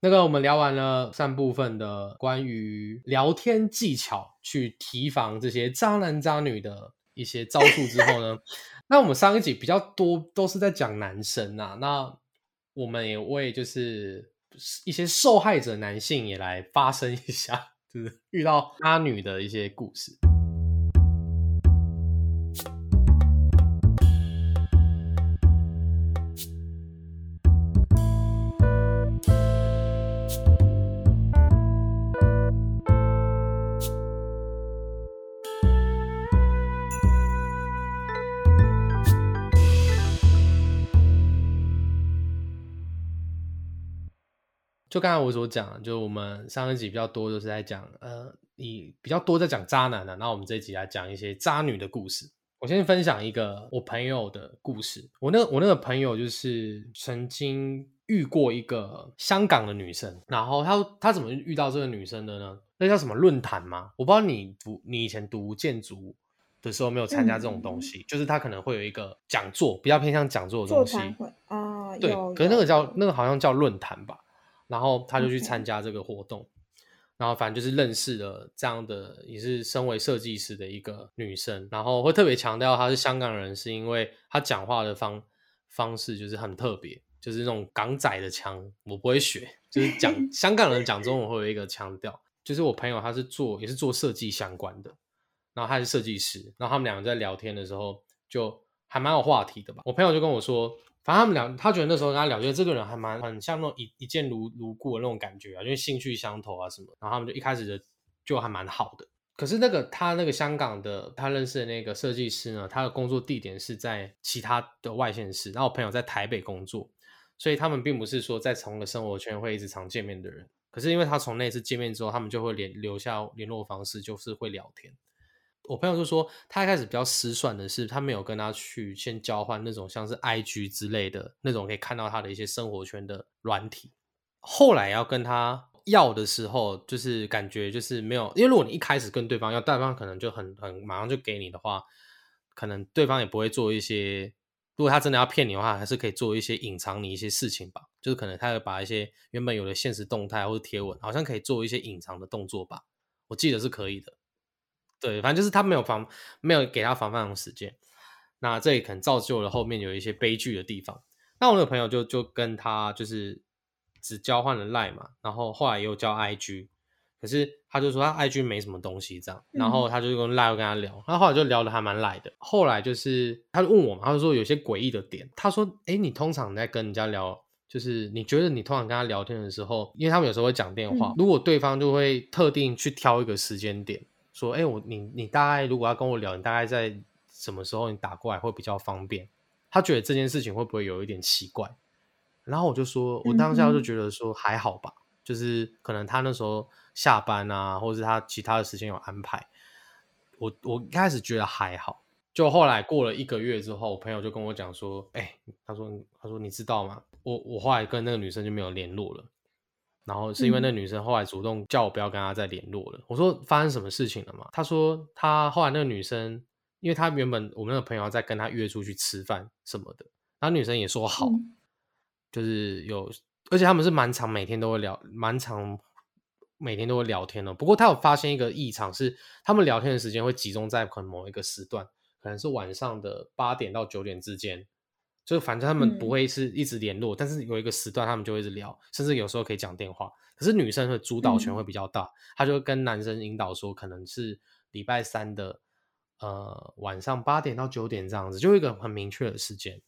那个我们聊完了上部分的关于聊天技巧，去提防这些渣男渣女的一些招数之后呢，那我们上一集比较多都是在讲男生啊，那我们也为就是一些受害者男性也来发声一下，就是遇到渣女的一些故事。就刚才我所讲的，就我们上一集比较多都是在讲，呃，你比较多在讲渣男的，那我们这一集来讲一些渣女的故事。我先分享一个我朋友的故事。我那我那个朋友就是曾经遇过一个香港的女生，然后他他怎么遇到这个女生的呢？那叫什么论坛吗？我不知道你读你以前读建筑的时候没有参加这种东西，就是他可能会有一个讲座，比较偏向讲座的东西。啊，对，可是那个叫那个好像叫论坛吧。然后他就去参加这个活动，然后反正就是认识了这样的，也是身为设计师的一个女生，然后会特别强调她是香港人，是因为她讲话的方方式就是很特别，就是那种港仔的腔，我不会学，就是讲 香港人讲中文会有一个腔调。就是我朋友他是做也是做设计相关的，然后他是设计师，然后他们两个在聊天的时候就还蛮有话题的吧。我朋友就跟我说。反正他们俩，他觉得那时候跟他聊，觉得这个人还蛮很像那种一一见如如故的那种感觉啊，因为兴趣相投啊什么。然后他们就一开始的就还蛮好的。可是那个他那个香港的他认识的那个设计师呢，他的工作地点是在其他的外县市，然后我朋友在台北工作，所以他们并不是说在同一个生活圈会一直常见面的人。可是因为他从那次见面之后，他们就会联留下联络方式，就是会聊天。我朋友就说，他一开始比较失算的是，他没有跟他去先交换那种像是 I G 之类的那种可以看到他的一些生活圈的软体。后来要跟他要的时候，就是感觉就是没有，因为如果你一开始跟对方要，对方可能就很很马上就给你的话，可能对方也不会做一些，如果他真的要骗你的话，还是可以做一些隐藏你一些事情吧。就是可能他会把一些原本有的现实动态或者贴文，好像可以做一些隐藏的动作吧。我记得是可以的。对，反正就是他没有防，没有给他防范的时间，那这也可能造就了后面有一些悲剧的地方。那我那个朋友就就跟他就是只交换了赖嘛，然后后来又交 IG，可是他就说他 IG 没什么东西这样，然后他就用赖跟他聊，他后来就聊的还蛮赖的。后来就是他就问我嘛，他就说有些诡异的点，他说，哎，你通常在跟人家聊，就是你觉得你通常跟他聊天的时候，因为他们有时候会讲电话，如果对方就会特定去挑一个时间点。说，哎，我你你大概如果要跟我聊，你大概在什么时候你打过来会比较方便？他觉得这件事情会不会有一点奇怪？然后我就说，我当下就觉得说还好吧，就是可能他那时候下班啊，或者是他其他的时间有安排。我我一开始觉得还好，就后来过了一个月之后，我朋友就跟我讲说，哎，他说他说你知道吗？我我后来跟那个女生就没有联络了。然后是因为那女生后来主动叫我不要跟她再联络了。我说发生什么事情了嘛？她说她后来那个女生，因为她原本我们那个朋友在跟她约出去吃饭什么的，然后女生也说好，就是有，而且他们是蛮长，每天都会聊，蛮长，每天都会聊天的。不过她有发现一个异常，是他们聊天的时间会集中在可能某一个时段，可能是晚上的八点到九点之间。就反正他们不会是一直联络，但是有一个时段他们就会一直聊，甚至有时候可以讲电话。可是女生的主导权会比较大，她就跟男生引导说，可能是礼拜三的呃晚上八点到九点这样子，就一个很明确的时间。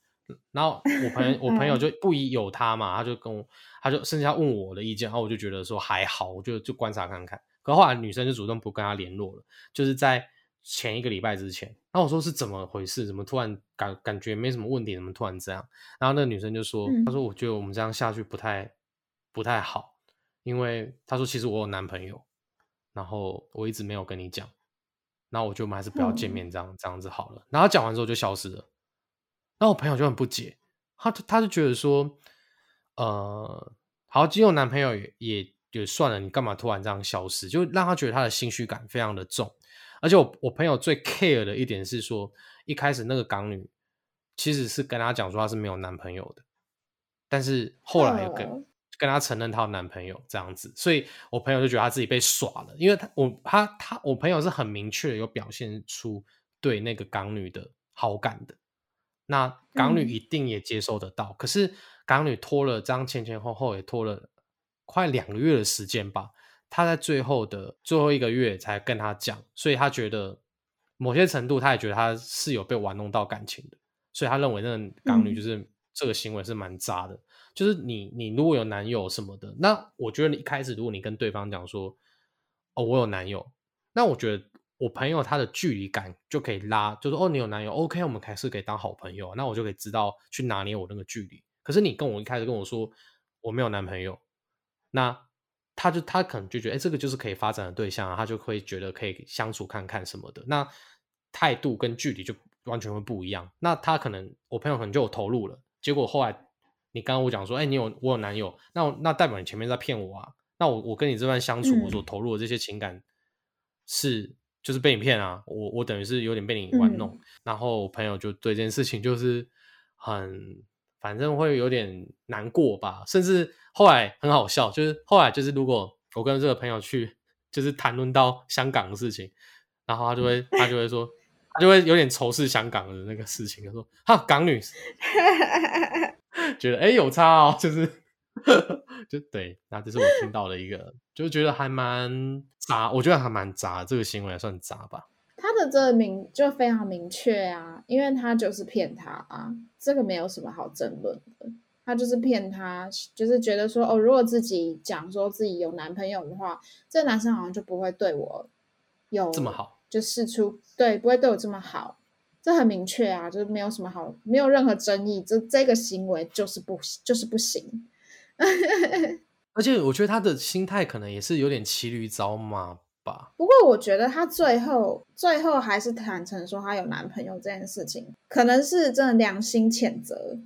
然后我朋友 我朋友就不疑有他嘛，他就跟我，他就甚至要问我的意见，然后我就觉得说还好，我就就观察看看。可后来女生就主动不跟他联络了，就是在。前一个礼拜之前，然后我说是怎么回事？怎么突然感感觉没什么问题？怎么突然这样？然后那个女生就说：“她说我觉得我们这样下去不太不太好，因为她说其实我有男朋友，然后我一直没有跟你讲，然后我觉得我们还是不要见面，这样这样子好了。”然后讲完之后就消失了。然后我朋友就很不解，他他就觉得说：“呃，好，既有男朋友也也也算了，你干嘛突然这样消失？就让他觉得他的心虚感非常的重。”而且我我朋友最 care 的一点是说，一开始那个港女其实是跟他讲说她是没有男朋友的，但是后来跟跟他承认她有男朋友这样子，所以我朋友就觉得他自己被耍了，因为他我他他我朋友是很明确的有表现出对那个港女的好感的，那港女嗯。一定也接受得到，可是港女拖了这样前前后后也拖了快两个月的时间吧，他在最后的最后一个月才跟他讲，所以他觉得某些程度他也觉得他是有被玩弄到感情的，所以他认为那个港女嗯就是这个行为是蛮渣的。就是你你如果有男友什么的，那我觉得你一开始如果你跟对方讲说，哦我有男友，那我觉得我朋友他的距离感就可以拉，就是哦你有男友，OK，我们还是可以当好朋友，那我就可以知道去拿捏我那个距离。可是你跟我一开始跟我说我没有男朋友，那他就他可能就觉得，哎、这个就是可以发展的对象啊，他就会觉得可以相处看看什么的。那态度跟距离就完全会不一样。那他可能我朋友可能就有投入了，结果后来你刚刚我讲说，哎、你有我有男友，那那代表你前面在骗我啊。那我我跟你这段相处，嗯我所投入的这些情感是就是被你骗啊，我我等于是有点被你玩弄。嗯然后我朋友就对这件事情就是很，反正会有点难过吧，甚至后来很好笑，就是后来就是如果我跟这个朋友去，就是谈论到香港的事情，然后他就会他就会说，他就会有点仇视香港的那个事情，他说哈港女，觉得哎、诶有差哦，就是 就对，那这是我听到的一个，就觉得还蛮渣，我觉得还蛮渣，这个行为还算渣吧。这个明就非常明确啊，因为他就是骗他啊，这个没有什么好争论的。他就是骗他，就是觉得说哦，如果自己讲说自己有男朋友的话，这男生好像就不会对我有这么好，就试出对，不会对我这么好。这很明确啊，就是没有什么好，没有任何争议，这这个行为就是不就是不行。而且我觉得他的心态可能也是有点骑驴找马不过我觉得她最后最后还是坦诚说她有男朋友这件事情，可能是真的良心谴责。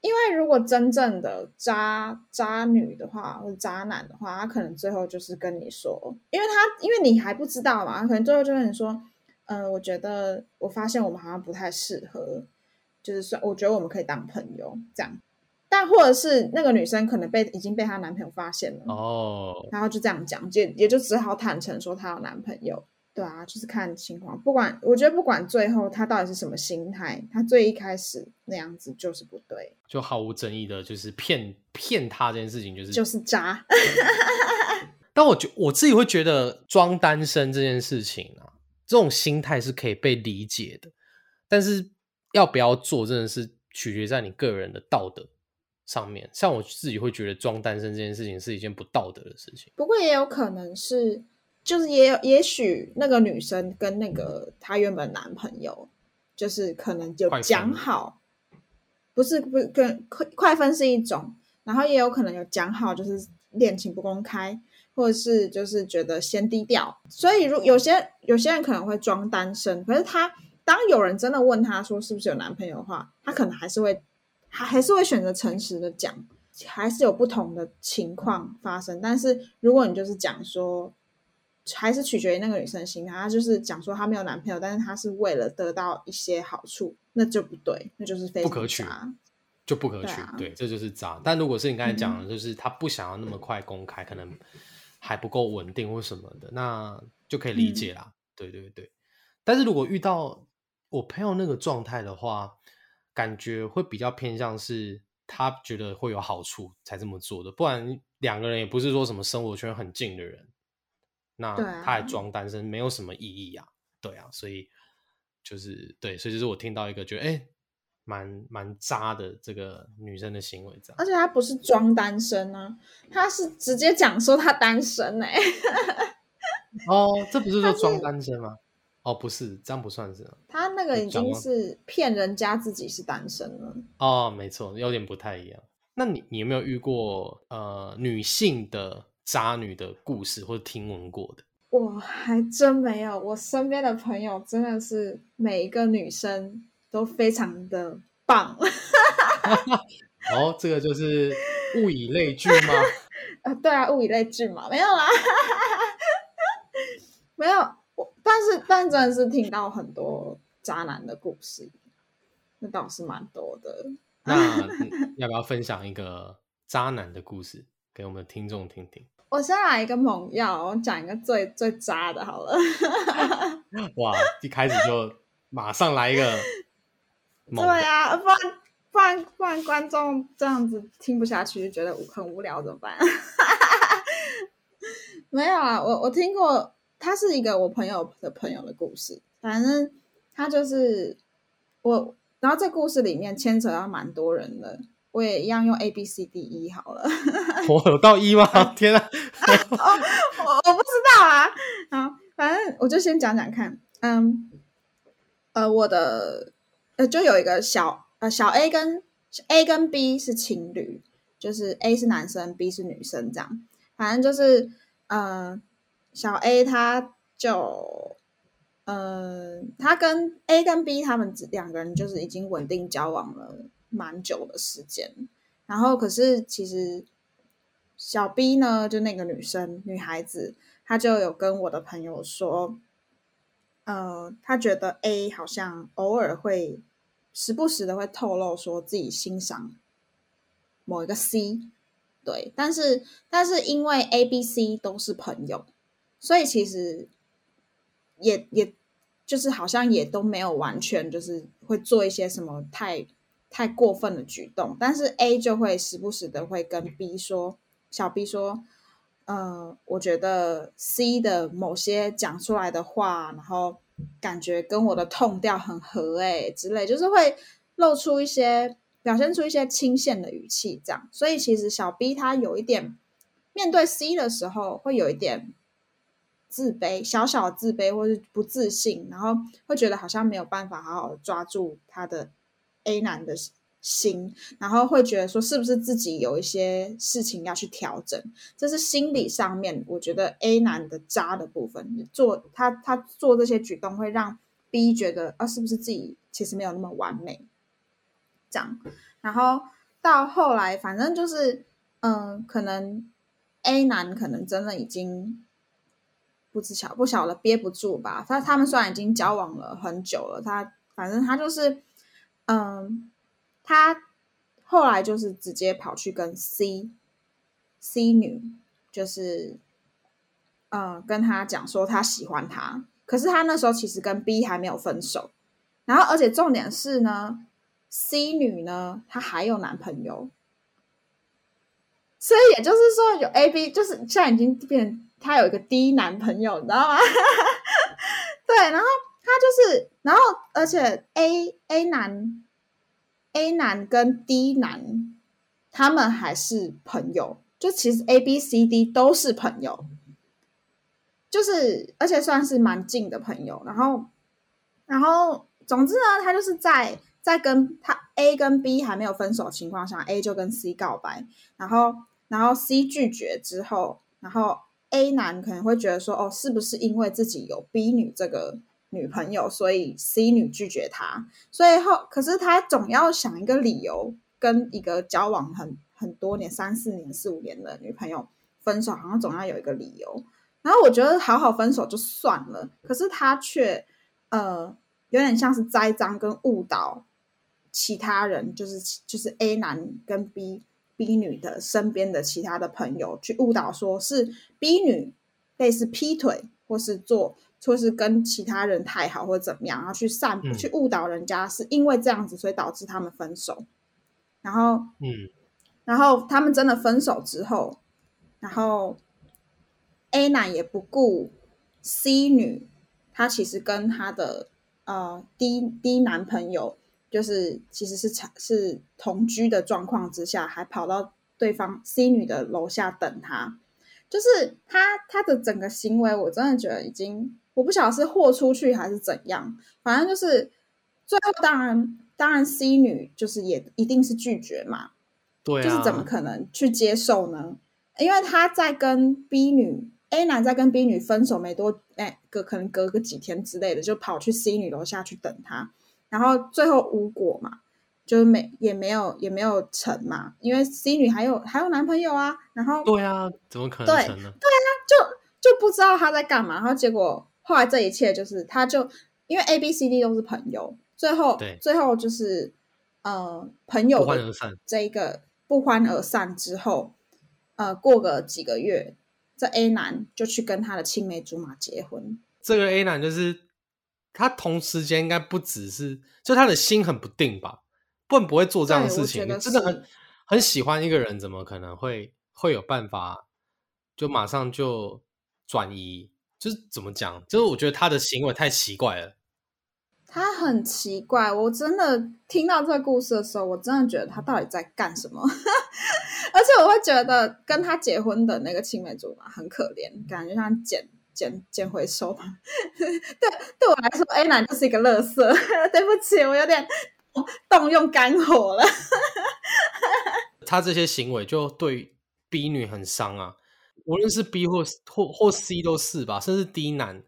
因为如果真正的渣渣女的话，或者渣男的话，他可能最后就是跟你说，因为他因为你还不知道嘛，可能最后就跟你说，嗯、我觉得我发现我们好像不太适合，就是说，我觉得我们可以当朋友这样。但或者是那个女生可能被已经被她男朋友发现了，哦，然后就这样讲，也也就只好坦诚说她有男朋友。对啊，就是看情况，不管我觉得不管最后她到底是什么心态，她最一开始那样子就是不对，就毫无争议的，就是骗骗她这件事情，就是就是渣。但我觉我自己会觉得装单身这件事情啊，这种心态是可以被理解的，但是要不要做，真的是取决在你个人的道德上面。像我自己会觉得装单身这件事情是一件不道德的事情。不过也有可能是，就是也有也许那个女生跟那个她原本男朋友，就是可能有讲好，不是不是跟快快分是一种，然后也有可能有讲好，就是恋情不公开，或者是就是觉得先低调。所以如有些有些人可能会装单身，可是他当有人真的问他说是不是有男朋友的话，他可能还是会还还是会选择诚实的讲。还是有不同的情况发生，但是如果你就是讲说，还是取决于那个女生的心态，她就是讲说她没有男朋友，但是她是为了得到一些好处，那就不对，那就是非常不可取渣就不可取，对啊对，这就是渣。但如果是你刚才讲的，就是她不想要那么快公开，可能还不够稳定或什么的，那就可以理解啦。对对对。但是如果遇到我朋友那个状态的话，感觉会比较偏向是他觉得会有好处才这么做的，不然两个人也不是说什么生活圈很近的人，那他还装单身，没有什么意义啊。对啊，所以就是对，所以就是我听到一个觉得哎。诶蛮蛮渣的这个女生的行为，这样而且她不是装单身啊，她是直接讲说她单身哎、哦，这不是说装单身吗？哦，不是，这样不算是啊她那个已经是骗人家自己是单身了。哦，没错，有点不太一样。那你你有没有遇过呃女性的渣女的故事，或者听闻过的？我还真没有，我身边的朋友真的是每一个女生都非常的棒。哦，这个就是物以类聚吗？啊，对啊，物以类聚嘛，没有啦，没有。我但是但真的是听到很多渣男的故事，那倒是蛮多的。那要不要分享一个渣男的故事？给我们的听众听听。我先来一个猛药，我讲一个最最渣的，好了。哇，一开始就马上来一个 对啊，不然不然不然观众这样子听不下去，就觉得很无聊，怎么办？没有啊，我我听过，他是一个我朋友的朋友的故事，反正他就是我，然后这故事里面牵扯到蛮多人的，我也一样用 A B C D E 好了。我有到一吗？天啊！我我不知道啊，好，反正我就先讲讲看，嗯，呃，我的呃，就有一个小呃小 A 跟 A 跟 B 是情侣，就是 A 是男生，B 是女生，这样，反正就是呃小 A 他就呃他跟 A 跟 B 他们两个人就是已经稳定交往了蛮久的时间，然后可是其实。小 B 呢，就那个女生女孩子，她就有跟我的朋友说，呃，她觉得 A 好像偶尔会时不时的会透露说自己欣赏某一个 C，对，但是但是因为 A、B、C 都是朋友，所以其实也也就是好像也都没有完全就是会做一些什么太太过分的举动，但是 A 就会时不时的会跟 B 说。小 B 说：“呃，我觉得 C 的某些讲出来的话，然后感觉跟我的痛调很合，哎，之类，就是会露出一些表现出一些轻蔑的语气，这样。所以其实小 B 他有一点面对 C 的时候，会有一点自卑，小小自卑或是不自信，然后会觉得好像没有办法好好抓住他的 A 男的。”心，然后会觉得说是不是自己有一些事情要去调整，这是心理上面，我觉得 A 男的渣的部分，做他他做这些举动会让 B 觉得啊，是不是自己其实没有那么完美，这样，然后到后来，反正就是嗯，可能 A 男可能真的已经不知晓不晓得憋不住吧，他他们虽然已经交往了很久了，他反正他就是嗯。他后来就是直接跑去跟 C C 女，就是嗯，跟他讲说他喜欢他。可是他那时候其实跟 B 还没有分手，然后而且重点是呢，C 女呢她还有男朋友，所以也就是说有 A B，就是现在已经变，他有一个 D 男朋友，你知道吗？对，然后他就是，然后而且 A A 男。A 男跟 D 男，他们还是朋友，就其实 A、B、C、D 都是朋友，就是而且算是蛮近的朋友。然后，然后，总之呢，他就是在在跟他 A 跟 B 还没有分手情况下，A 就跟 C 告白，然后，然后 C 拒绝之后，然后 A 男可能会觉得说，哦，是不是因为自己有 B 女这个？女朋友，所以 C 女拒绝他，所以后可是他总要想一个理由跟一个交往很很多年、三四年、四五年的女朋友分手，好像总要有一个理由。然后我觉得好好分手就算了，可是他却呃有点像是栽赃跟误导其他人，就是就是 A 男跟 B B 女的身边的其他的朋友去误导，说是 B 女类似劈腿或是做。或是跟其他人太好或者怎么样，然后去散去误导人家，是因为这样子，所以导致他们分手。然后，嗯，然后他们真的分手之后，然后 A 男也不顾 C 女，他其实跟他的呃 D D 男朋友，就是其实是是同居的状况之下，还跑到对方 C 女的楼下等他，就是他他的整个行为，我真的觉得已经。我不晓得是豁出去还是怎样，反正就是最后当然当然 C 女就是也一定是拒绝嘛，对，就是怎么可能去接受呢？因为他在跟 B 女 A 男在跟 B 女分手没多哎，隔可能隔个几天之类的，就跑去 C 女楼下去等他，然后最后无果嘛，就是没也没有也没有成嘛，因为 C 女还有还有男朋友啊，然后对啊，怎么可能成呢？对啊，就就不知道他在干嘛，然后结果。后来这一切就是，他就因为 A、B、C、D 都是朋友，最后最后就是呃朋友不欢而散。这一个不欢而散之后，呃，过个几个月，这 A 男就去跟他的青梅竹马结婚。这个 A 男就是他同时间应该不只是，就他的心很不定吧，不然不会做这样的事情。真的很很喜欢一个人，怎么可能会会有办法就马上就转移？就是怎么讲？就是我觉得他的行为太奇怪了。他很奇怪，我真的听到这个故事的时候，我真的觉得他到底在干什么？而且我会觉得跟他结婚的那个青梅竹马很可怜，感觉像捡捡捡回收吧。对，对我来说，A 男就是一个乐色。对不起，我有点动用肝火了。他这些行为就对 B 女很伤啊，无论是 B 或或或 C 都是吧，甚至 D 男。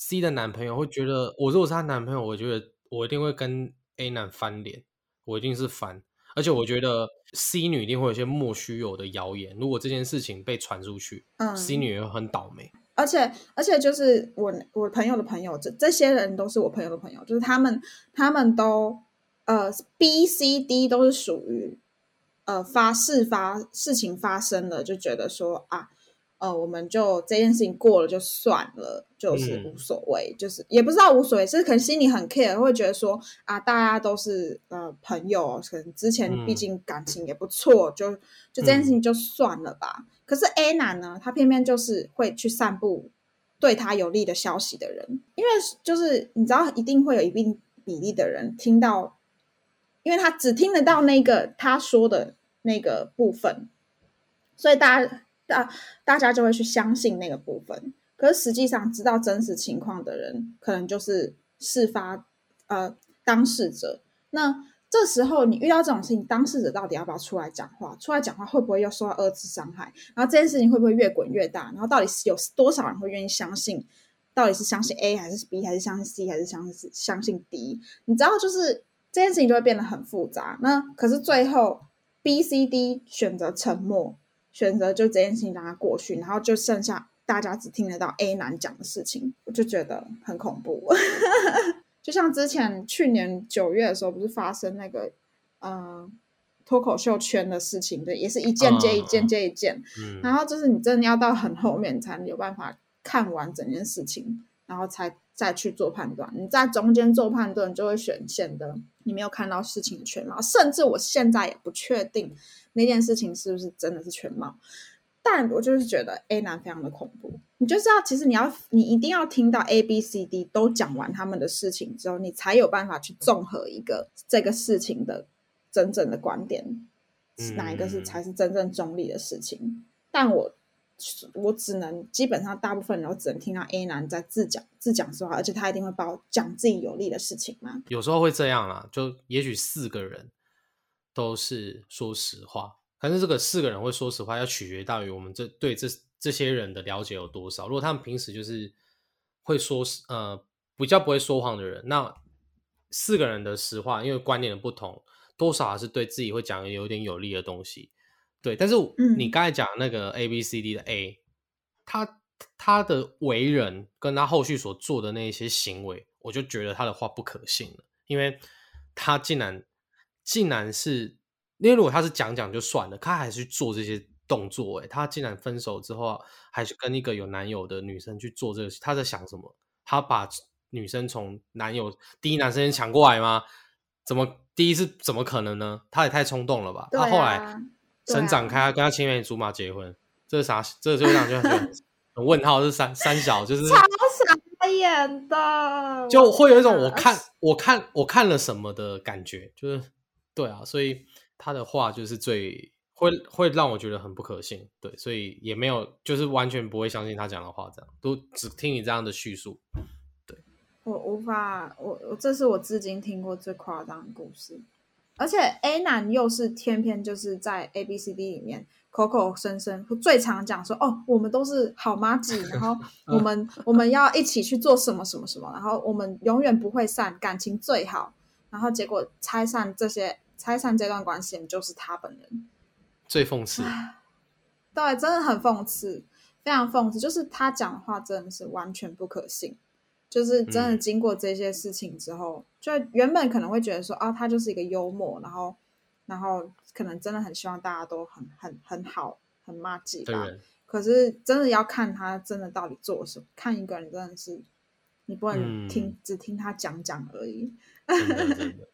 C 的男朋友会觉得，我如果是他男朋友，我觉得我一定会跟 A 男翻脸，我一定是翻。而且我觉得 C 女一定会有些莫须有的谣言，如果这件事情被传出去，嗯，C 女也会很倒霉。而且，而且就是我我朋友的朋友，这这些人都是我朋友的朋友，就是他们他们都呃 B、C、D 都是属于呃发事发事情发生了，就觉得说啊。呃，我们就这件事情过了就算了，就是无所谓，就是也不知道无所谓，是可能心里很 care，会觉得说啊，大家都是呃朋友，可能之前毕竟感情也不错，就就这件事情就算了吧。可是 A 男呢，他偏偏就是会去散布对他有利的消息的人，因为就是你知道，一定会有一定比例的人听到，因为他只听得到那个他说的那个部分，所以大家。大大家就会去相信那个部分，可是实际上知道真实情况的人，可能就是事发呃当事者。那这时候你遇到这种事情，当事者到底要不要出来讲话？出来讲话会不会又受到二次伤害？然后这件事情会不会越滚越大？然后到底是有多少人会愿意相信？到底是相信 A 还是 B 还是相信 C 还是相信相信 D？你知道，就是这件事情就会变得很复杂。那可是最后 B、C、D 选择沉默。选择就这件事情让它过去，然后就剩下大家只听得到 A 男讲的事情，我就觉得很恐怖。就像之前去年九月的时候，不是发生那个呃脱口秀圈的事情，对，也是一件接一件接一件，然后就是你真的要到很后面才能有办法看完整件事情，然后才再去做判断。你在中间做判断，就会显现的你没有看到事情的全貌，甚至我现在也不确定。那件事情是不是真的是全貌？但我就是觉得 A 男非常的恐怖。你就知道，其实你要你一定要听到 A、B、C、D 都讲完他们的事情之后，你才有办法去综合一个这个事情的真正的观点，哪一个是才是真正中立的事情。但我我只能基本上大部分人都只能听到 A 男在自讲自讲说话，而且他一定会报讲自己有利的事情嘛。有时候会这样啦，就也许四个人。都是说实话，但是这个四个人会说实话，要取决于我们这对这这些人的了解有多少。如果他们平时就是会说呃比较不会说谎的人，那四个人的实话，因为观念的不同，多少还是对自己会讲有点有利的东西。对，但是你刚才讲那个 A B C D 的 A，他他的为人跟他后续所做的那些行为，我就觉得他的话不可信了，因为他竟然。竟然是，因为如果他是讲讲就算了，他还是去做这些动作，哎，他竟然分手之后还是跟一个有男友的女生去做这个，他在想什么？他把女生从男友第一男生抢过来吗？怎么第一次怎么可能呢？他也太冲动了吧！他后来神展开，跟他青梅竹马结婚，这是啥？这就让就 很问号，是三三小，就是超傻眼的，就会有一种我看我看我看了什么的感觉，就是。对啊，所以他的话就是最会会让我觉得很不可信。对，所以也没有就是完全不会相信他讲的话，这样都只听你这样的叙述。对，我无法，我我这是我至今听过最夸张的故事。而且 A 男又是偏偏就是在 A B C D 里面口口声声最常讲说哦，我们都是好妈子，然后我 们我们要一起去做什么什么什么，然后我们永远不会散，感情最好。然后结果拆散这些。拆散这段关系就是他本人，最讽刺。对，真的很讽刺，非常讽刺。就是他讲的话真的是完全不可信。就是真的经过这些事情之后，就原本可能会觉得说，啊，他就是一个幽默，然后，然后可能真的很希望大家都很很很好，很骂街吧。可是真的要看他真的到底做什么，看一个人真的是你不能听、嗯只听他讲讲而已。真的真的，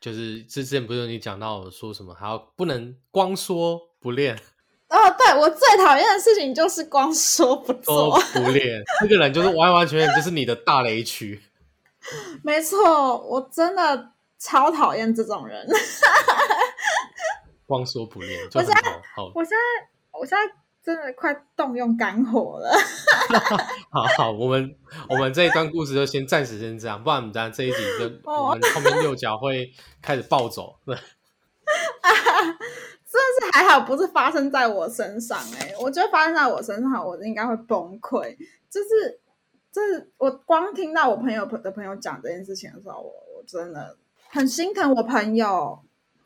就是之前不是你讲到说什么，还要不能光说不练，哦，对我最讨厌的事情就是光说不说做。不练，这个人就是完完全全就是你的大雷区。没错，我真的超讨厌这种人。光说不练就我很好好我现在我现在真的快动用肝火了。好好，我们我们这一段故事就先暂时先这样，不然我们等下这一集就 哦我们后面六角会开始暴走。对，真的是还好，不是发生在我身上哎、我觉得发生在我身上，我应该会崩溃。就是，就是我光听到我朋友的朋友讲这件事情的时候，我我真的很心疼我朋友，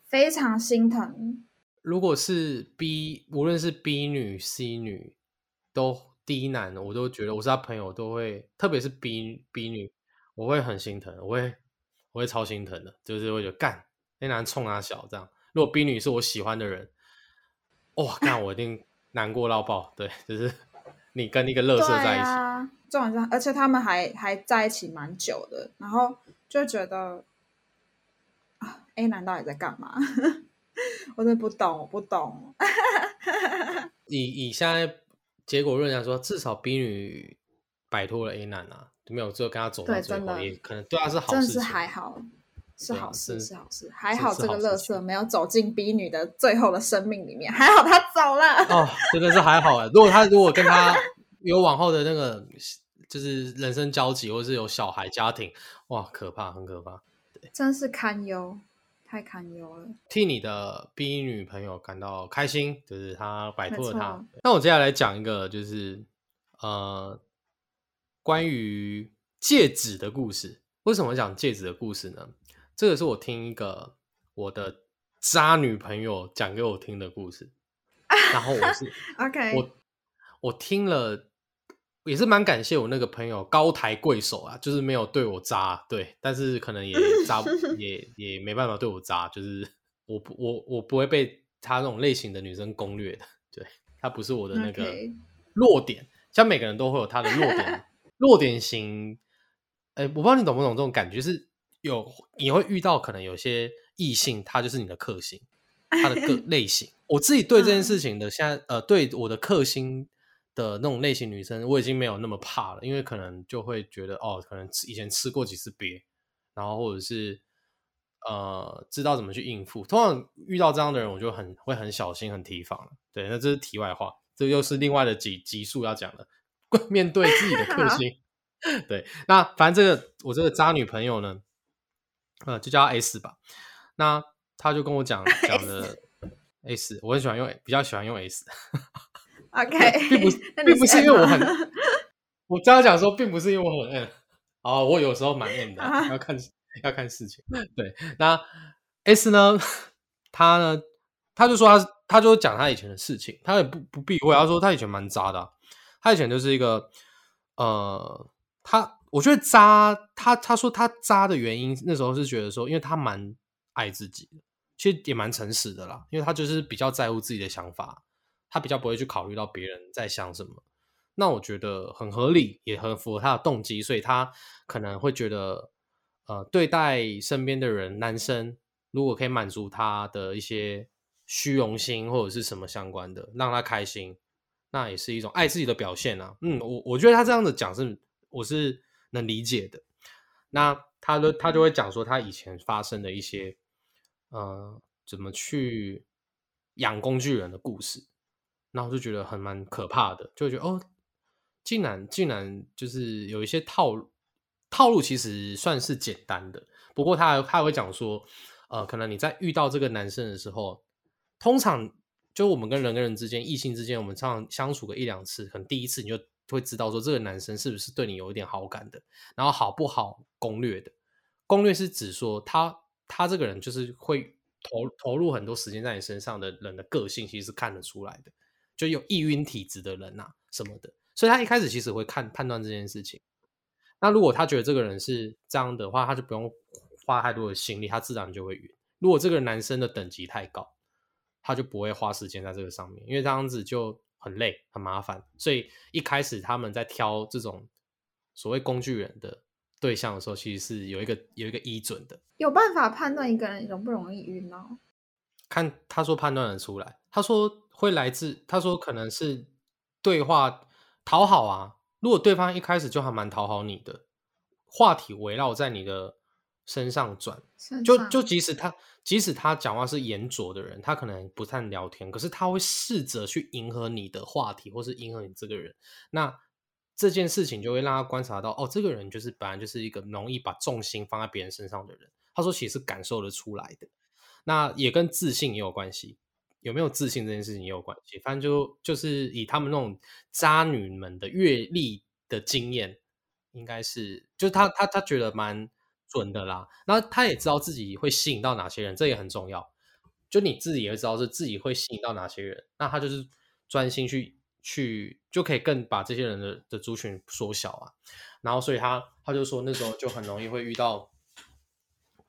非常心疼。如果是 B，无论是 B 女、C 女，都 D 男，我都觉得我是他朋友，都会，特别是 B B 女，我会很心疼，我会我会超心疼的，就是会觉得干那男冲他小这样。如果 B 女是我喜欢的人，哇，干我一定难过到爆。对，就是 你跟一个乐色在一起，啊，这种是，而且他们还还在一起蛮久的，然后就觉得啊，A 男到底在干嘛？我真的不懂，我不懂。以以现在结果论来说，至少 B 女摆脱了 A 男啊，没有最后跟他走到最后，也可能对他是好事。真的是还好，是好事，是好事。还好这个乐色没有走进 B 女的最后的生命里面，还好他走了。哦，真的是还好哎。如果他如果跟他 有往后的那个就是人生交集，或者是有小孩家庭，哇，可怕，很可怕。真是堪忧，太堪忧了。替你的 B 女朋友感到开心，就是她摆脱了没他。那我接下来讲一个，就是呃，关于戒指的故事。为什么讲戒指的故事呢？这个是我听一个我的渣女朋友讲给我听的故事，然后我是 OK，我我听了，也是蛮感谢我那个朋友高抬贵手啊，就是没有对我渣，对，但是可能也渣也 也没办法对我渣，就是我不我我不会被他那种类型的女生攻略的，对，他不是我的那个弱点，像每个人都会有他的弱点，弱点型，哎，我不知道你懂不懂这种感觉，就是有你会遇到可能有些异性，他就是你的克星，他的个 类型。我自己对这件事情的现在，呃，对我的克星的那种类型女生，我已经没有那么怕了，因为可能就会觉得哦，可能吃以前吃过几次瘪，然后或者是呃知道怎么去应付。通常遇到这样的人，我就很会很小心、很提防了。对，那这是题外话，这又是另外的几集数要讲的。面对自己的 克星，对，那反正这个我这个渣女朋友呢，呃，就叫 S 吧。那她就跟我讲讲 的 S，我很喜欢用，比较喜欢用 S，OK，并不是 并不是因为我很，我这样讲说，并不是因为我很 M，哦，我有时候蛮 M 的，啊要看要看事情。对，那 S 呢，他呢，他就说他他就讲他以前的事情，他也不不避讳，他说他以前蛮渣的啊、他以前就是一个呃，他我觉得渣，他他说他渣的原因，那时候是觉得说，因为他蛮爱自己的，其实也蛮诚实的啦，因为他就是比较在乎自己的想法，他比较不会去考虑到别人在想什么。那我觉得很合理，也很符合他的动机，所以他可能会觉得，呃，对待身边的人，男生如果可以满足他的一些虚荣心或者是什么相关的，让他开心，那也是一种爱自己的表现啊。嗯，我我觉得他这样子讲是我是能理解的。那他就他就会讲说他以前发生的一些，呃，怎么去养工具人的故事，然后就觉得很蛮可怕的，就觉得哦，竟然竟然就是有一些套路，套路其实算是简单的，不过他还他还会讲说，呃，可能你在遇到这个男生的时候，通常就我们跟人跟人之间，异性之间，我们常常相处个一两次，可能第一次你就会知道说这个男生是不是对你有一点好感的，然后好不好攻略的。攻略是指说他他这个人就是会投投入很多时间在你身上的人的个性，其实是看得出来的，就有易晕体质的人呐、什么的，所以他一开始其实会看判断这件事情。那如果他觉得这个人是这样的话，他就不用花太多的心力，他自然就会晕。如果这个男生的等级太高，他就不会花时间在这个上面，因为这样子就很累很麻烦。所以一开始他们在挑这种所谓工具人的对象的时候，其实是有一个有一个依准的。有办法判断一个人容不容易晕哦？看他说判断得出来，他说会来自，他说可能是对话讨好啊。如果对方一开始就还蛮讨好你的，话题围绕在你的身上转，就就即使他即使他讲话是严拙的人，他可能不太聊天，可是他会试着去迎合你的话题，或是迎合你这个人。那这件事情就会让他观察到，哦，这个人就是本来就是一个容易把重心放在别人身上的人。他说，其实感受得出来的。那也跟自信也有关系，有没有自信这件事情也有关系。反正就就是以他们那种渣女们的阅历的经验，应该是就是他他他觉得蛮准的啦。那他也知道自己会吸引到哪些人，这也很重要。就你自己也知道是自己会吸引到哪些人，那他就是专心去去就可以更把这些人的的族群缩小啊。然后所以他他就说那时候就很容易会遇到。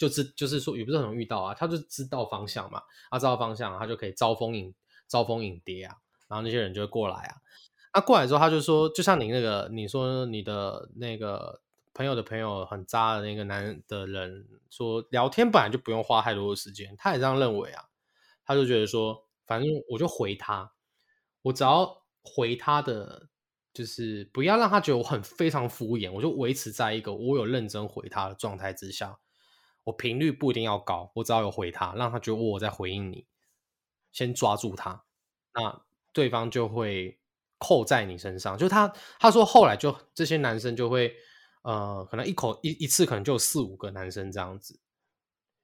就是就是说，也不是很容易遇到啊，他就知道方向嘛，他知道方向，他就可以招蜂引招蜂引蝶啊，然后那些人就会过来啊。那过来之后，他就说，就像你那个，你说你的那个朋友的朋友很渣的那个男的人说，聊天本来就不用花太多的时间，他也这样认为啊。他就觉得说，反正我就回他，我只要回他的，就是不要让他觉得我很非常敷衍，我就维持在一个我有认真回他的状态之下。我频率不一定要高，我只要有回他，让他觉得我在回应你，先抓住他，那对方就会扣在你身上。就他他说后来就这些男生就会呃，可能一口一一次可能就有四五个男生这样子，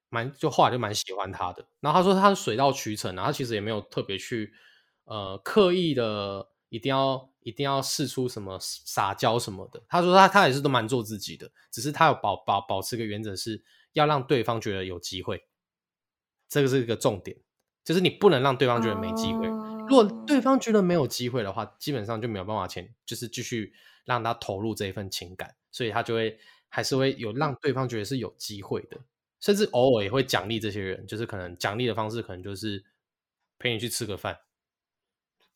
蛮就后来就蛮喜欢他的。然后他说他水到渠成啊，他其实也没有特别去呃刻意的一定要一定要试出什么撒娇什么的。他说他他也是都蛮做自己的，只是他有保保保持个原则是。要让对方觉得有机会，这个是一个重点，就是你不能让对方觉得没机会。如果对方觉得没有机会的话，基本上就没有办法前，就是继续让他投入这一份情感，所以他就会还是会有让对方觉得是有机会的，甚至偶尔也会奖励这些人，就是可能奖励的方式可能就是陪你去吃个饭，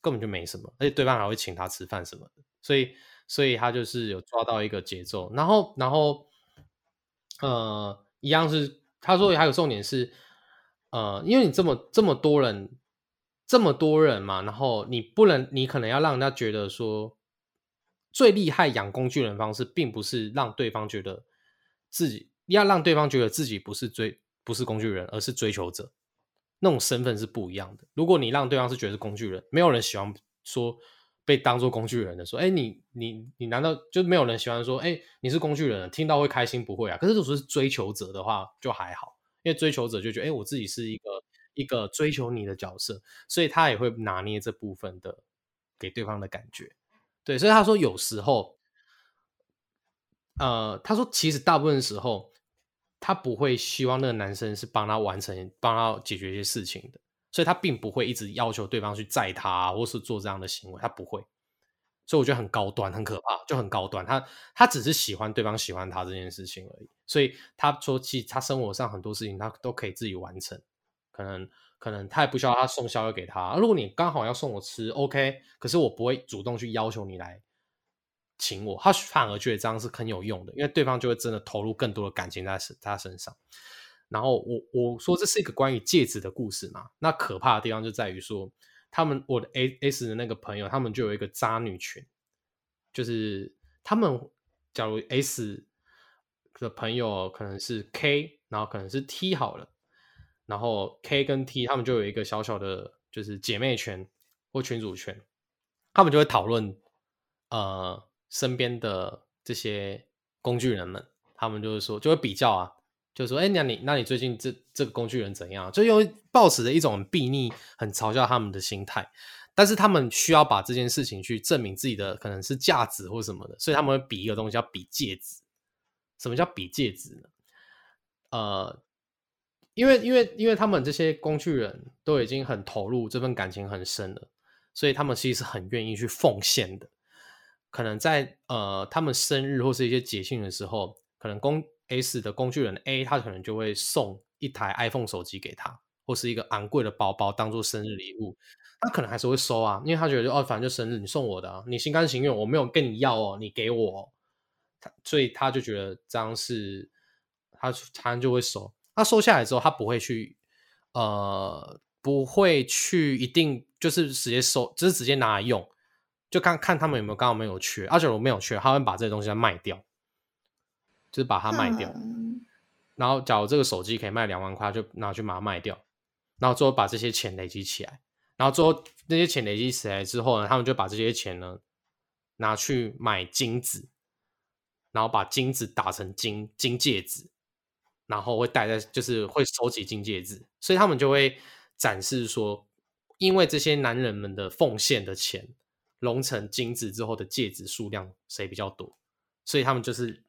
根本就没什么，而且对方还会请他吃饭什么的，所以所以他就是有抓到一个节奏，然后然后呃。一样是，他说还有重点是，呃，因为你这么这么多人，这么多人嘛，然后你不能，你可能要让人家觉得说，最厉害养工具人方式，并不是让对方觉得自己要让对方觉得自己不是追不是工具人，而是追求者，那种身份是不一样的。如果你让对方是觉得是工具人，没有人喜欢说。被当做工具人的说，哎，你你你难道就没有人喜欢说，哎，你是工具人，听到会开心不会啊？可是如果是追求者的话，就还好，因为追求者就觉得，哎，我自己是一个一个追求你的角色，所以他也会拿捏这部分的给对方的感觉。对，所以他说有时候，呃，他说其实大部分时候，他不会希望那个男生是帮他完成、帮他解决一些事情的。所以他并不会一直要求对方去载他，或是做这样的行为，他不会。所以我觉得很高端，很可怕，就很高端。他他只是喜欢对方喜欢他这件事情而已。所以他说，其实他生活上很多事情他都可以自己完成。可能可能他也不需要他送宵夜给他。如果你刚好要送我吃，OK，可是我不会主动去要求你来请我。他反而觉得这样是很有用的，因为对方就会真的投入更多的感情在身他身上。然后我我说这是一个关于戒指的故事嘛？那可怕的地方就在于说，他们我的 A S 的那个朋友，他们就有一个渣女群，就是他们假如 S 的朋友可能是 K，然后可能是 T 好了，然后 K 跟 T 他们就有一个小小的，就是姐妹圈或群主圈，他们就会讨论呃身边的这些工具人们，他们就是说就会比较啊。就说，哎，那你那你最近这这个工具人怎样？就用抱持着一种避逆、很嘲笑他们的心态，但是他们需要把这件事情去证明自己的可能是价值或什么的，所以他们会比一个东西，叫比戒指。什么叫比戒指呢？呃，因为因为因为他们这些工具人都已经很投入，这份感情很深了，所以他们其实是很愿意去奉献的。可能在呃他们生日或是一些节庆的时候，可能工 S 的工具人 A，他可能就会送一台 iPhone 手机给他，或是一个昂贵的包包当做生日礼物，他可能还是会收啊，因为他觉得哦，反正就生日你送我的啊，你心甘情愿，我没有跟你要哦，你给我，他所以他就觉得这样是他他就会收，他收下来之后，他不会去呃不会去一定就是直接收，只是直接拿来用，就看看他们有没有刚好没有缺，而且如果没有缺，他会把这些东西再卖掉，就是把它卖掉。嗯然后，假如这个手机可以卖两万块，就拿去把它卖掉，然后最后把这些钱累积起来，然后最后那些钱累积起来之后呢，他们就把这些钱呢拿去买金子，然后把金子打成金金戒指，然后会戴在，就是会收集金戒指，所以他们就会展示说，因为这些男人们的奉献的钱融成金子之后的戒指数量谁比较多，所以他们就是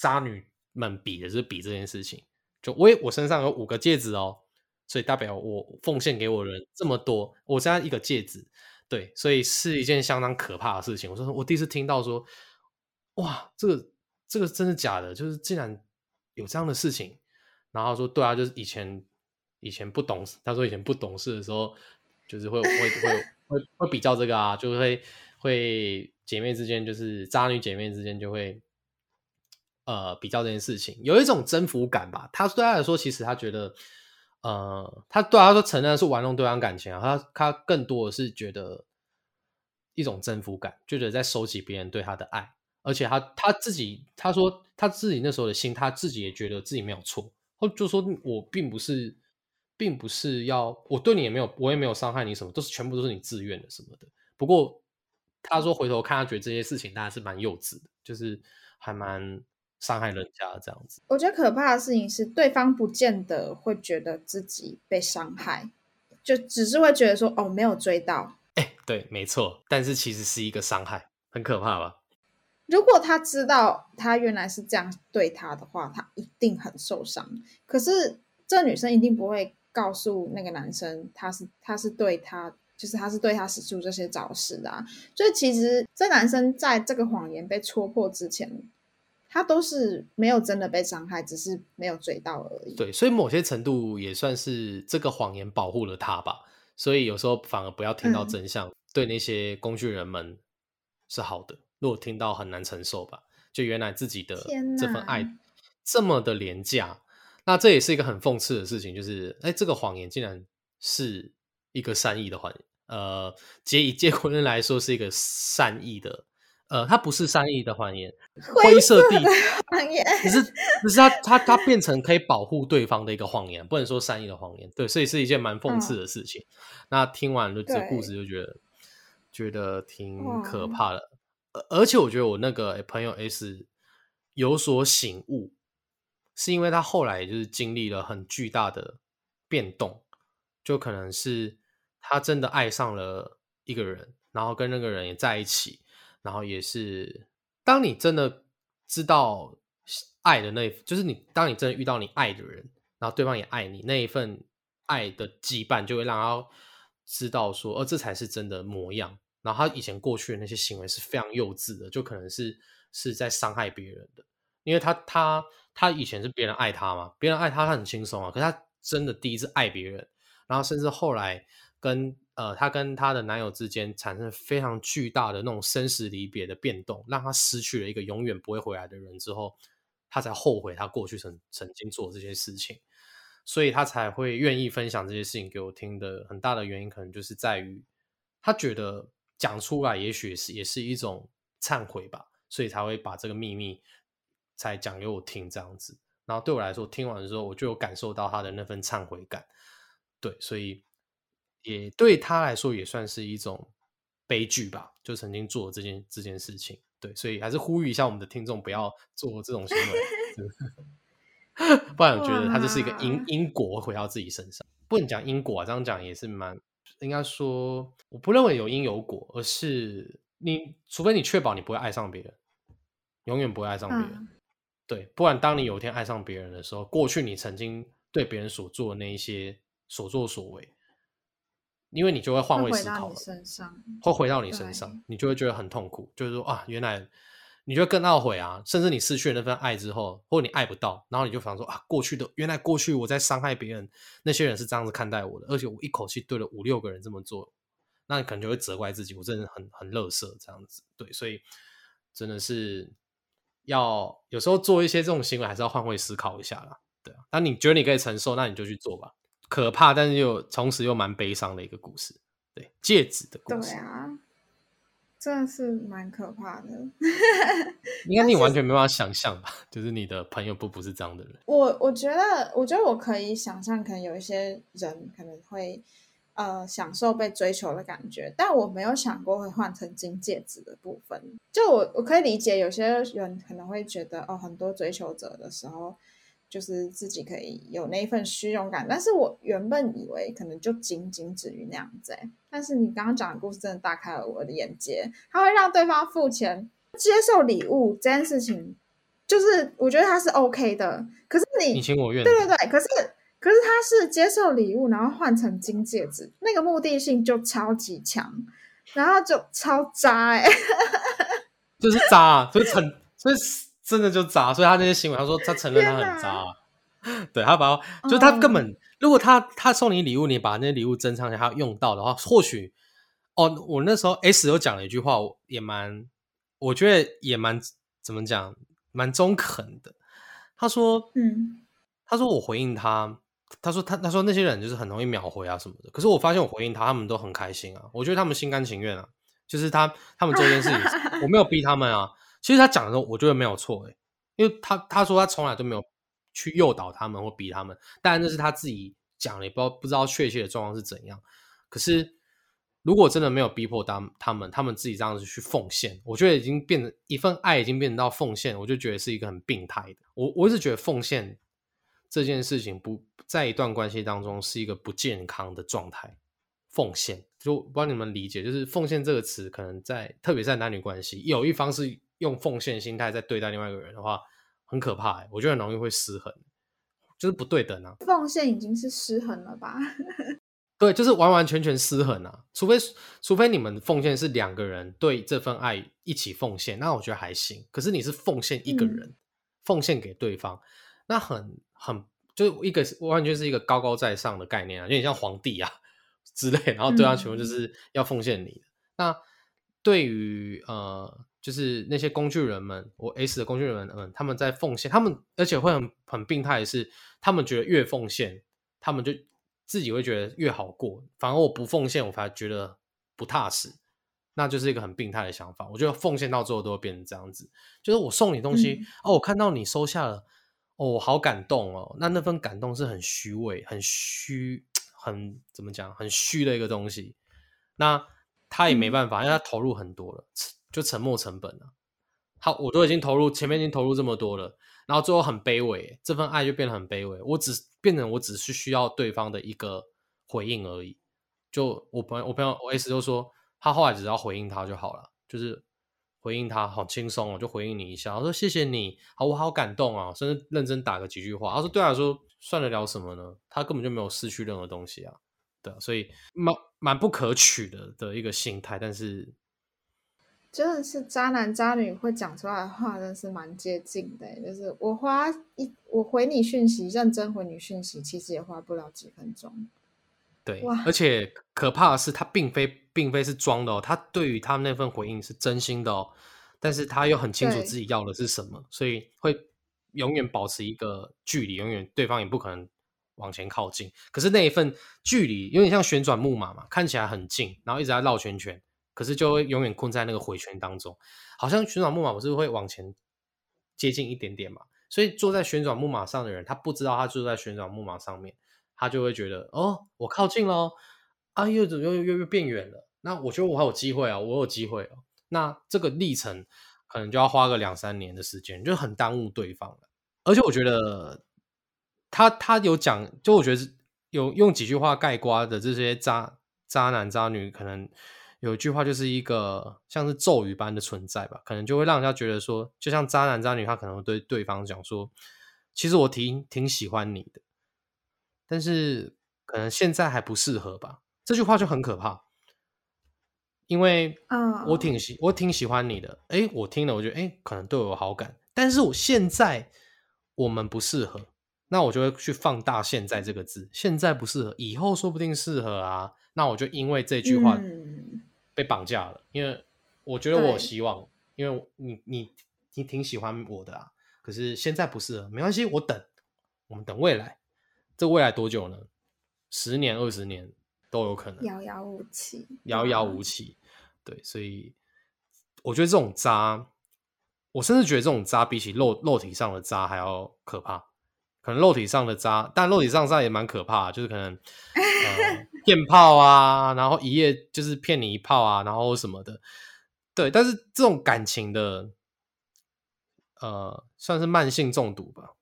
渣女。们比的就是比这件事情，就我我身上有五个戒指哦，所以代表我奉献给我人这么多，我现在一个戒指，对，所以是一件相当可怕的事情。我说我第一次听到说，哇，这个这个真的假的？就是竟然有这样的事情。然后说对啊，就是以前以前不懂，他说以前不懂事的时候，就是会会会会会比较这个啊，就会会姐妹之间就是渣女姐妹之间就会。呃，比较这件事情有一种征服感吧。他对他来说，其实他觉得，呃，他对他说承认是玩弄对方感情啊。他他更多的是觉得一种征服感，就觉得在收集别人对他的爱，而且他他自己他说他自己那时候的心，他自己也觉得自己没有错，他就说我并不是，并不是要我对你也没有，我也没有伤害你什么，都是全部都是你自愿的什么的。不过他说回头看，他觉得这些事情当然是蛮幼稚的，就是还蛮。伤害人家这样子，我觉得可怕的事情是，对方不见得会觉得自己被伤害，就只是会觉得说，哦，没有追到。哎，对，没错，但是其实是一个伤害，很可怕吧？如果他知道他原来是这样对他的话，他一定很受伤。可是这女生一定不会告诉那个男生，他是他是对他，就是他是对他使出这些招式的。所以其实这男生在这个谎言被戳破之前。他都是没有真的被伤害，只是没有追到而已。对，所以某些程度也算是这个谎言保护了他吧。所以有时候反而不要听到真相，对那些工具人们是好的。如果听到很难承受吧，就原来自己的这份爱这么的廉价，那这也是一个很讽刺的事情。就是，哎，这个谎言竟然是一个善意的谎言。呃，结以结婚人来说是一个善意的。呃，它不是善意的谎言，灰色地谎言，只是只是它它它变成可以保护对方的一个谎言，不能说善意的谎言。对，所以是一件蛮讽刺的事情。那听完了这故事，就觉得觉得挺可怕的。而且我觉得我那个朋友 S 有所醒悟，是因为他后来就是经历了很巨大的变动，就可能是他真的爱上了一个人，然后跟那个人也在一起。然后也是，当你真的知道爱的那，就是你当你真的遇到你爱的人，然后对方也爱你，那一份爱的羁绊就会让他知道说，哦，这才是真的模样。然后他以前过去的那些行为是非常幼稚的，就可能是是在伤害别人的，因为他他他以前是别人爱他嘛，别人爱他他很轻松啊，可是他真的第一次爱别人，然后甚至后来跟。呃，她跟她的男友之间产生非常巨大的那种生死离别的变动，让她失去了一个永远不会回来的人之后，她才后悔她过去曾曾经做这些事情，所以她才会愿意分享这些事情给我听的。很大的原因可能就是在于，她觉得讲出来也许是也是一种忏悔吧，所以才会把这个秘密才讲给我听这样子。然后对我来说，听完的时候我就有感受到她的那份忏悔感，对，所以。也对他来说也算是一种悲剧吧，就曾经做这件这件事情，对，所以还是呼吁一下我们的听众不要做这种行为，不然我觉得他这是一个因。因果回到自己身上，不能讲因果啊，这样讲也是蛮应该说，我不认为有因有果，而是你除非你确保你不会爱上别人，永远不会爱上别人，对，不然当你有一天爱上别人的时候，过去你曾经对别人所做的那一些所作所为。因为你就会换位思考了，身上会回到你身上，你就会觉得很痛苦。就是说啊，原来你就更懊悔啊，甚至你失去了那份爱之后，或者你爱不到，然后你就想说啊，过去的原来过去我在伤害别人，那些人是这样子看待我的，而且我一口气对了五六个人这么做，那你可能就会责怪自己，我真的很很乐色这样子，对，所以真的是要有时候做一些这种行为，还是要换位思考一下啦，对啊，那你觉得你可以承受，那你就去做吧。可怕，但是又同时又蛮悲伤的一个故事，对戒指的故事。对啊，真的是蛮可怕的。应该你完全没办法想象吧？就是你的朋友不不是这样的人。我我觉得，我觉得我可以想象，可能有一些人可能会呃享受被追求的感觉，但我没有想过会换成金戒指的部分。就我我可以理解，有些人可能会觉得，哦，很多追求者的时候。就是自己可以有那一份虚荣感，但是我原本以为可能就仅仅止于那样子，但是你刚刚讲的故事真的大开了我的眼界，他会让对方付钱接受礼物这件事情，就是我觉得他是 OK 的，可是你你情我愿，对对对，可是可是他是接受礼物，然后换成金戒指，那个目的性就超级强，然后就超渣哎，就是渣，所以很所以。真的就渣，所以他那些行为，他说他承认他很渣，对他把，就是他根本，如果他他送你礼物，你把那些礼物珍藏起来，他用到的话，或许，哦，我那时候 S 有讲了一句话，也蛮，我觉得也蛮怎么讲，蛮中肯的。他说，嗯，他说我回应他，他说他他说那些人就是很容易秒回啊什么的，可是我发现我回应他，他们都很开心啊，我觉得他们心甘情愿啊，就是他他们做这件事情，我没有逼他们啊。其实他讲的时候，我觉得没有错诶，因为他他说他从来都没有去诱导他们或逼他们，当然这是他自己讲的，也不知道不知道确切的状况是怎样。可是如果真的没有逼迫他他们，他们自己这样子去奉献，我觉得已经变成一份爱，已经变成到奉献，我就觉得是一个很病态的。我我一直觉得奉献这件事情不在一段关系当中是一个不健康的状态。奉献就不知道你们理解，就是奉献这个词，可能在特别在男女关系，有一方是。用奉献心态在对待另外一个人的话，很可怕。我觉得很容易会失衡，就是不对等啊。奉献已经是失衡了吧？对，就是完完全全失衡啊。除非除非你们奉献是两个人对这份爱一起奉献，那我觉得还行。可是你是奉献一个人，奉献给对方，那很很就是一个完全是一个高高在上的概念啊，有点像皇帝啊之类。然后对方全部就是要奉献你。那对于呃。就是那些工具人们，我 S 的工具人们，嗯，他们在奉献，他们而且会很很病态的是，他们觉得越奉献，他们就自己会觉得越好过，反而我不奉献，我反而觉得不踏实，那就是一个很病态的想法。我觉得奉献到最后都会变成这样子，就是我送你东西，哦，我看到你收下了，哦，我好感动哦，那那份感动是很虚伪、很虚、很怎么讲，很虚的一个东西，那他也没办法，因为他投入很多了。就沉没成本了，好，我都已经投入，前面已经投入这么多了，然后最后很卑微，这份爱就变得很卑微，我只变成我只是需要对方的一个回应而已。就我朋友，我朋友我 S 就说，他后来只要回应他就好了，就是回应他好轻松哦，就回应你一下，我说谢谢你，好，我好感动啊，甚至认真打个几句话。他说对他来说算得了什么呢？他根本就没有失去任何东西啊，对，所以蛮蛮不可取的的一个心态，但是。真的是渣男渣女会讲出来的话，真的是蛮接近的。就是我花一我回你讯息，认真回你讯息，其实也花不了几分钟。对，而且可怕的是，他并非并非是装的哦，他对于他那份回应是真心的哦。但是他又很清楚自己要的是什么，所以会永远保持一个距离，永远对方也不可能往前靠近。可是那一份距离有点像旋转木马嘛，看起来很近，然后一直在绕圈圈。可是就会永远困在那个回圈当中，好像旋转木马不是会往前接近一点点嘛？所以坐在旋转木马上的人，他不知道他坐在旋转木马上面，他就会觉得哦，我靠近了，啊，又怎又又又变远了？那我觉得我还有机会啊，我有机会哦。那这个历程可能就要花个两三年的时间，就很耽误对方了。而且我觉得他他有讲，就我觉得有用几句话盖瓜的这些渣渣男渣女，可能。有一句话就是一个像是咒语般的存在吧，可能就会让人家觉得说，就像渣男渣女，他可能对对方讲说，其实我挺挺喜欢你的，但是可能现在还不适合吧。这句话就很可怕，因为啊我挺喜我挺喜欢你的，哎，我听了我觉得哎可能对我有好感，但是我现在我们不适合，那我就会去放大现在这个字，现在不适合，以后说不定适合啊，那我就因为这句话嗯被绑架了，因为我觉得我有希望，因为你你你挺喜欢我的啊，可是现在不适合，没关系，我等，我们等未来，这未来多久呢？十年、二十年都有可能，遥遥无期，遥遥无期。对，所以我觉得这种渣，我甚至觉得这种渣比起肉肉体上的渣还要可怕。可能肉体上的渣，但肉体上渣也蛮可怕的，就是可能 呃骗炮啊，然后一夜就是骗你一炮啊，然后什么的。对，但是这种感情的，呃，算是慢性中毒吧，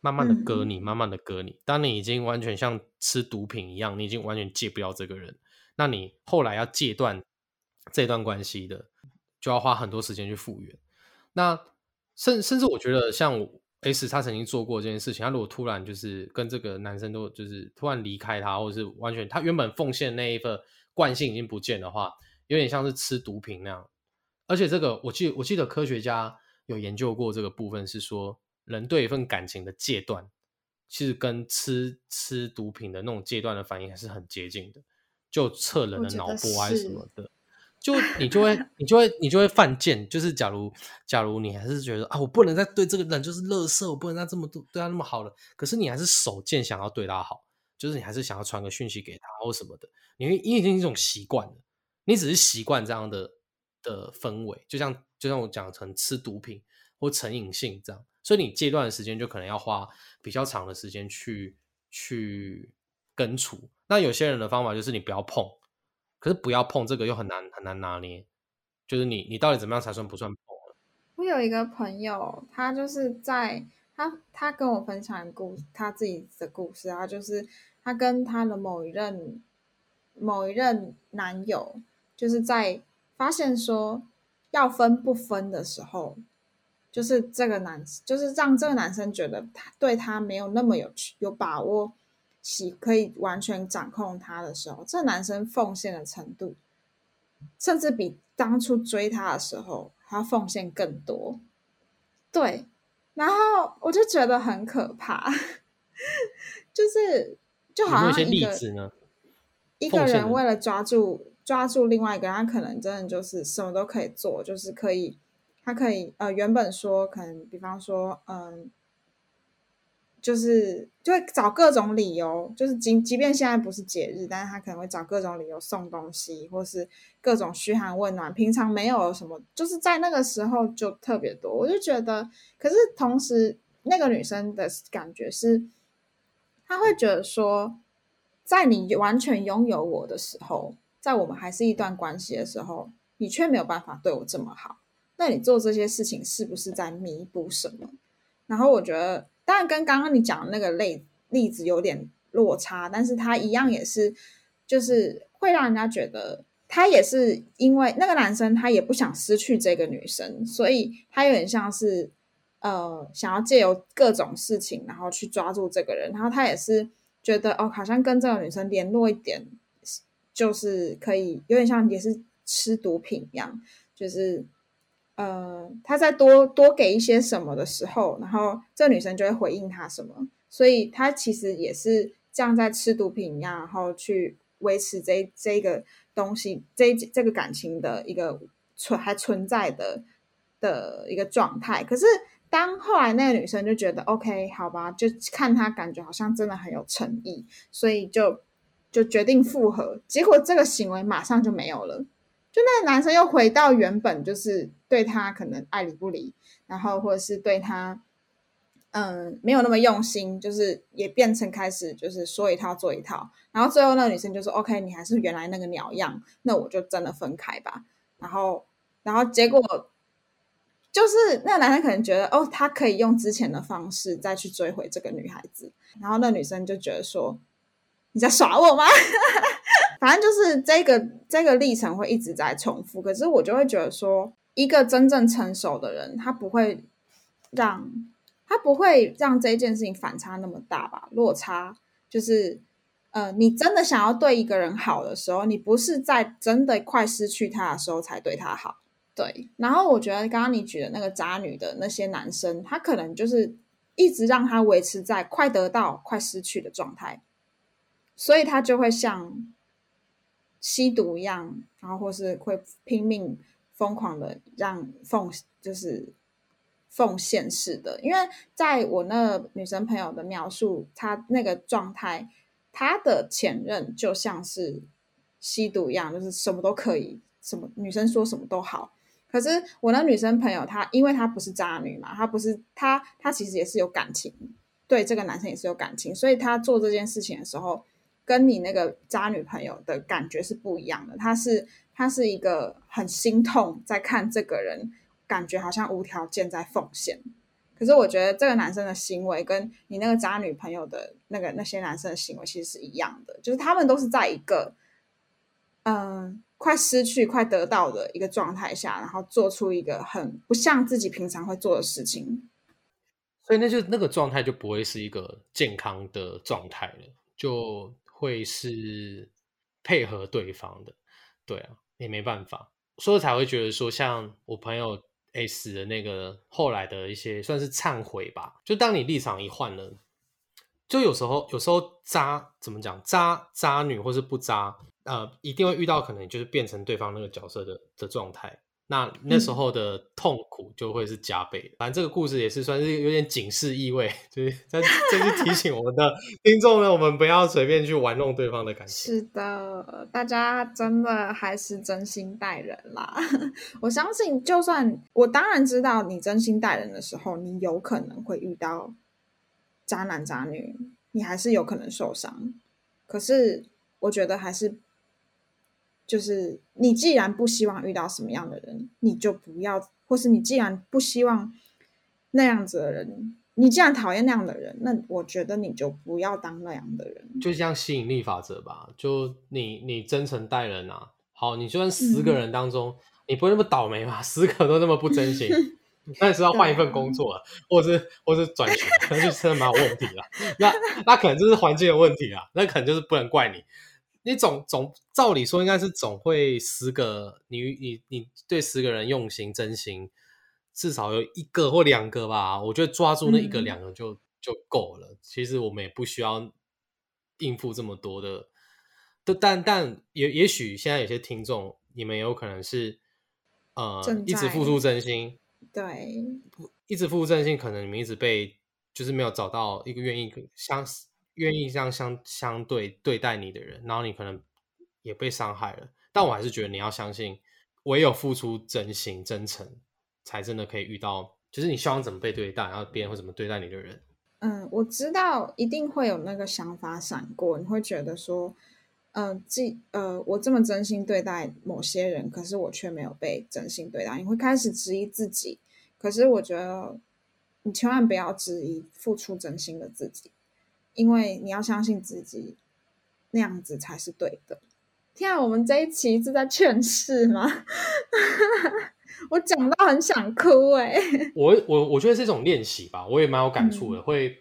慢慢的割嗯你，慢慢的割你。当你已经完全像吃毒品一样，你已经完全戒不掉这个人，那你后来要戒断这段关系的，就要花很多时间去复原。那甚甚至我觉得，像我 S 他曾经做过这件事情，他如果突然就是跟这个男生都就是突然离开他，或者是完全他原本奉献那一份惯性已经不见的话，有点像是吃毒品那样。而且这个我记我记得科学家有研究过这个部分，是说人对一份感情的戒断，其实跟吃吃毒品的那种戒断的反应还是很接近的，就测人的脑波还是什么的。就你就会你就会你就会犯贱，就是假如假如你还是觉得啊，我不能再对这个人就是乐色，我不能再这么对对他那么好了，可是你还是手贱想要对他好，就是你还是想要传个讯息给他或什么的，你会因为已经一种习惯了，你只是习惯这样的的氛围，就像就像我讲成吃毒品或成瘾性这样，所以你戒断的时间就可能要花比较长的时间去去根除。那有些人的方法就是你不要碰，可是不要碰这个又很难很难拿捏，就是你你到底怎么样才算不算碰了？我有一个朋友，他就是在他他跟我分享故他自己的故事啊，就是他跟他的某一任某一任男友，就是在发现说要分不分的时候，就是这个男就是让这个男生觉得他对他没有那么有有把握，喜可以完全掌控他的时候，这男生奉献的程度，甚至比当初追他的时候还要奉献更多。对，然后我就觉得很可怕，就是就好像一个？一个人为了抓住抓住另外一个人，他可能真的就是什么都可以做，就是可以，他可以呃原本说可能比方说嗯。就是就会找各种理由，就是即即便现在不是节日，但是他可能会找各种理由送东西，或是各种嘘寒问暖。平常没有什么，就是在那个时候就特别多。我就觉得，可是同时那个女生的感觉是，她会觉得说，在你完全拥有我的时候，在我们还是一段关系的时候，你却没有办法对我这么好，那你做这些事情是不是在弥补什么？然后我觉得。当然，跟刚刚你讲的那个例例子有点落差，但是他一样也是，就是会让人家觉得他也是因为那个男生他也不想失去这个女生，所以他有点像是呃想要借由各种事情，然后去抓住这个人，然后他也是觉得哦，好像跟这个女生联络一点，就是可以有点像也是吃毒品一样，就是。呃，他在多多给一些什么的时候，然后这女生就会回应他什么，所以他其实也是这样在吃毒品一样，然后去维持这这个东西，这这个感情的一个存还存在的的一个状态。可是当后来那个女生就觉得 OK，好吧，就看他感觉好像真的很有诚意，所以就就决定复合，结果这个行为马上就没有了。就那个男生又回到原本就是对他可能爱理不理，然后或者是对他，嗯，没有那么用心，就是也变成开始就是说一套做一套，然后最后那个女生就说：“OK，你还是原来那个鸟样，那我就真的分开吧。”然后，然后结果就是那个男生可能觉得哦，他可以用之前的方式再去追回这个女孩子，然后那女生就觉得说：“你在耍我吗？” 反正就是这个这个历程会一直在重复，可是我就会觉得说，一个真正成熟的人，他不会让他不会让这件事情反差那么大吧？落差就是呃，你真的想要对一个人好的时候，你不是在真的快失去他的时候才对他好。对，然后我觉得刚刚你举的那个渣女的那些男生，他可能就是一直让他维持在快得到、快失去的状态，所以他就会像吸毒一样，然后或是会拼命疯狂的让奉就是奉献式的。因为在我那女生朋友的描述，她那个状态，她的前任就像是吸毒一样，就是什么都可以，什么女生说什么都好。可是我那女生朋友，她因为她不是渣女嘛，她不是她，她其实也是有感情，对这个男生也是有感情，所以她做这件事情的时候，跟你那个渣女朋友的感觉是不一样的。他是他是一个很心痛，在看这个人，感觉好像无条件在奉献。可是我觉得这个男生的行为跟你那个渣女朋友的那个那些男生的行为其实是一样的，就是他们都是在一个，嗯。快失去、快得到的一个状态下，然后做出一个很不像自己平常会做的事情，所以那就那个状态就不会是一个健康的状态了，就会是配合对方的。对啊，也没办法，所以才会觉得说，像我朋友 S 的那个后来的一些算是忏悔吧，就当你立场一换了，就有时候有时候渣怎么讲，渣渣女或是不渣。呃，一定会遇到可能就是变成对方那个角色的的状态，那那时候的痛苦就会是加倍。反正这个故事也是算是有点警示意味，就是在这是提醒我们的 听众呢，我们不要随便去玩弄对方的感情。是的，大家真的还是真心待人啦。我相信，就算我当然知道你真心待人的时候，你有可能会遇到渣男渣女，你还是有可能受伤。可是我觉得还是。就是你既然不希望遇到什么样的人，你就不要；或是你既然不希望那样子的人，你既然讨厌那样的人，那我觉得你就不要当那样的人。就像吸引力法则吧，就你你真诚待人啊，好，你就算十个人当中，你不会那么倒霉吧？十个都那么不真心，那是要换一份工作了，或者是或是转学，那就真的蛮有问题了。那那可能就是环境的问题啊，那可能就是不能怪你。你总总照理说应该是总会十个你你你对十个人用心真心，至少有一个或两个吧。我觉得抓住那一个两个就就够了。其实我们也不需要应付这么多的。但但也也许现在有些听众，你们有可能是呃一直付出真心，对，一直付出真心，可能你们一直被就是没有找到一个愿意相。愿意这样相相对对待你的人，然后你可能也被伤害了，但我还是觉得你要相信，唯有付出真心真诚，才真的可以遇到，就是你希望怎么被对待，然后别人会怎么对待你的人。嗯，我知道一定会有那个想法闪过，你会觉得说，嗯，既呃，我这么真心对待某些人，可是我却没有被真心对待，你会开始质疑自己。可是我觉得，你千万不要质疑付出真心的自己。因为你要相信自己，那样子才是对的。天啊，我们这一期是在劝世吗？我讲到很想哭哎。我我我觉得是一种练习吧，我也蛮有感触的。会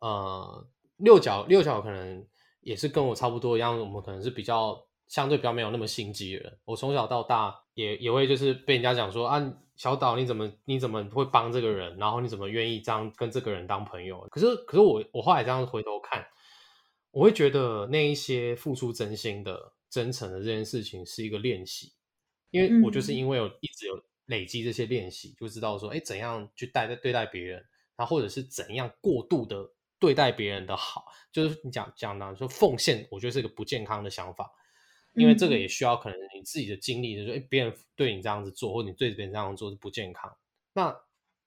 呃，六角六角可能也是跟我差不多一样，我们可能是比较相对比较没有那么心机的人。我从小到大也也会就是被人家讲说啊。小岛，你怎么你怎么会帮这个人？然后你怎么愿意这样跟这个人当朋友？可是可是我我后来这样回头看，我会觉得那一些付出真心的、真诚的这件事情是一个练习，因为我就是因为有一直有累积这些练习，就知道说，哎，怎样去待对待别人，然后或者是怎样过度的对待别人的好，就是你讲讲的说奉献，我觉得是一个不健康的想法。因为这个也需要可能你自己的经历，就说哎，别人对你这样子做，或你对别人这样做是不健康，那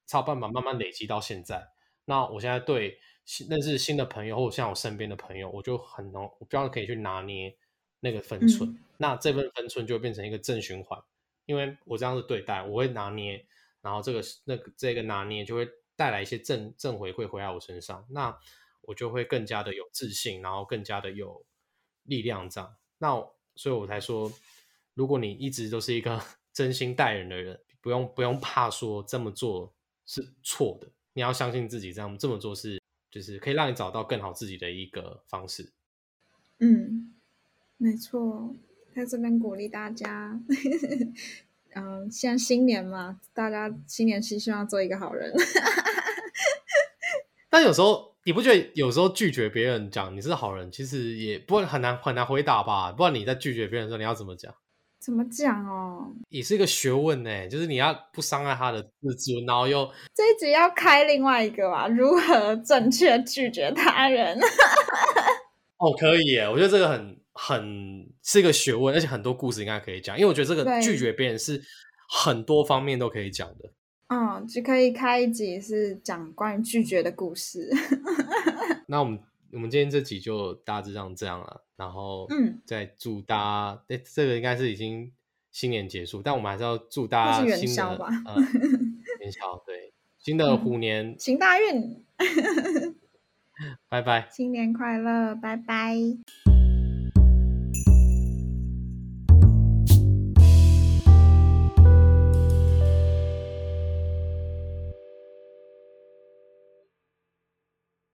才有办法慢慢累积到现在。那我现在对认识新的朋友，或者像我身边的朋友，我就很能，我比较可以去拿捏那个分寸。那这份分寸就会变成一个正循环，因为我这样子对待，我会拿捏，然后这个那个这个拿捏就会带来一些正正回馈回来我身上，那我就会更加的有自信，然后更加的有力量这样。那所以我才说，如果你一直都是一个 真心待人的人，不用不用怕说这么做是错的，你要相信自己，这样这么做是就是可以让你找到更好自己的一个方式。嗯，没错，在这边鼓励大家。嗯，现在新年嘛，大家新年期希望做一个好人。但有时候你不觉得有时候拒绝别人讲你是好人，其实也不会很难很难回答吧？不然你在拒绝别人的时候，你要怎么讲？怎么讲哦？也是一个学问呢，就是你要不伤害他的自尊，然后又这一集要开另外一个吧？如何正确拒绝他人？哦，可以耶！我觉得这个很很是一个学问，而且很多故事应该可以讲，因为我觉得这个拒绝别人是很多方面都可以讲的。嗯，就可以开一集是讲关于拒绝的故事。那我们我们今天这集就大致上这样了，然后嗯，再祝大家，哎，这个应该是已经新年结束，但我们还是要祝大家新的宵吧呃元宵对新的虎年，行大运，拜拜。新年快乐，拜拜。